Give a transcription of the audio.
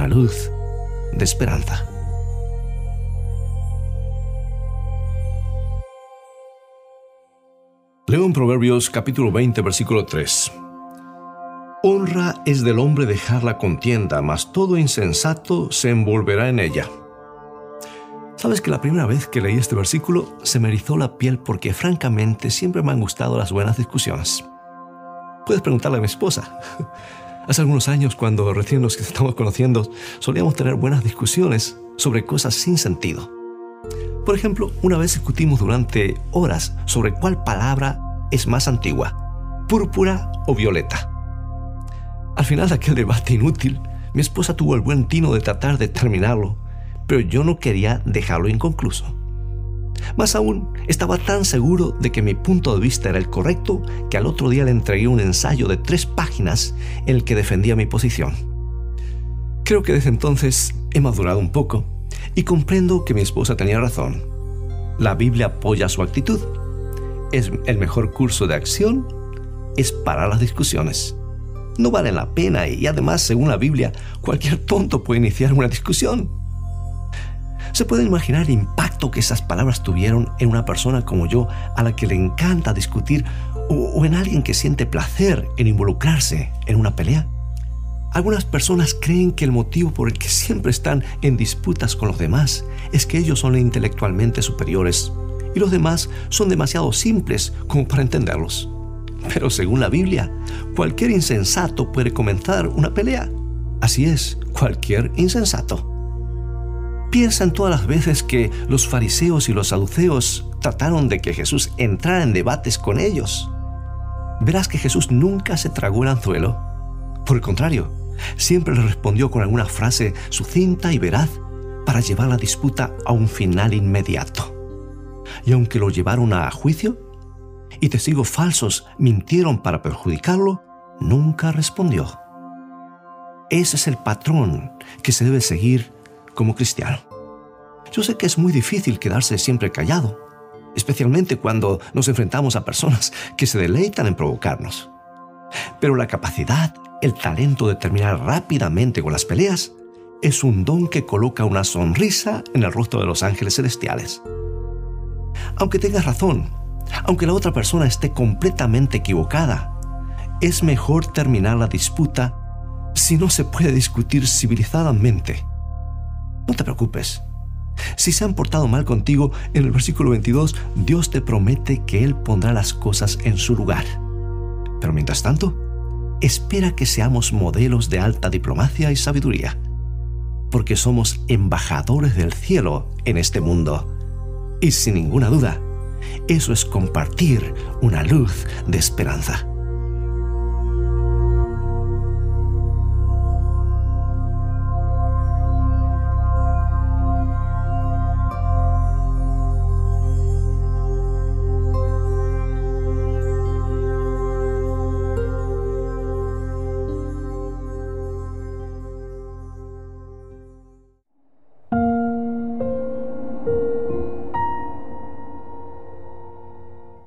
una luz de esperanza. Leo en Proverbios capítulo 20 versículo 3. Honra es del hombre dejar la contienda, mas todo insensato se envolverá en ella. Sabes que la primera vez que leí este versículo se me erizó la piel porque francamente siempre me han gustado las buenas discusiones. Puedes preguntarle a mi esposa. Hace algunos años, cuando recién nos estamos conociendo, solíamos tener buenas discusiones sobre cosas sin sentido. Por ejemplo, una vez discutimos durante horas sobre cuál palabra es más antigua, púrpura o violeta. Al final de aquel debate inútil, mi esposa tuvo el buen tino de tratar de terminarlo, pero yo no quería dejarlo inconcluso. Más aún, estaba tan seguro de que mi punto de vista era el correcto que al otro día le entregué un ensayo de tres páginas en el que defendía mi posición. Creo que desde entonces he madurado un poco y comprendo que mi esposa tenía razón. La Biblia apoya su actitud. Es el mejor curso de acción es parar las discusiones. No valen la pena y además, según la Biblia, cualquier tonto puede iniciar una discusión. Se puede imaginar el impacto que esas palabras tuvieron en una persona como yo, a la que le encanta discutir, o, en alguien que siente placer en involucrarse en una pelea. Algunas personas creen que el motivo por el que siempre están en disputas con los demás es que ellos son intelectualmente superiores y los demás son demasiado simples como para entenderlos. Pero según la Biblia, cualquier insensato puede comenzar una pelea. Así es, cualquier insensato. Piensa en todas las veces que los fariseos y los saduceos trataron de que Jesús entrara en debates con ellos. Verás que Jesús nunca se tragó el anzuelo. Por el contrario, siempre le respondió con alguna frase sucinta y veraz para llevar la disputa a un final inmediato. Y aunque lo llevaron a juicio y testigos falsos mintieron para perjudicarlo, nunca respondió. Ese es el patrón que se debe seguir como cristiano. Yo sé que es muy difícil quedarse siempre callado, especialmente cuando nos enfrentamos a personas que se deleitan en provocarnos. Pero la capacidad el talento de terminar rápidamente con las peleas es un don que coloca una sonrisa en el rostro de los ángeles celestiales. Aunque tengas razón, aunque la otra persona esté completamente equivocada, es mejor terminar la disputa si no se puede discutir civilizadamente. No te preocupes. Si se han portado mal contigo, en el versículo 22, Dios te promete que Él pondrá las cosas en su lugar. Pero mientras tanto, espera que seamos modelos de alta diplomacia y sabiduría, porque somos embajadores del cielo en este mundo. Y sin ninguna duda, eso es compartir una luz de esperanza.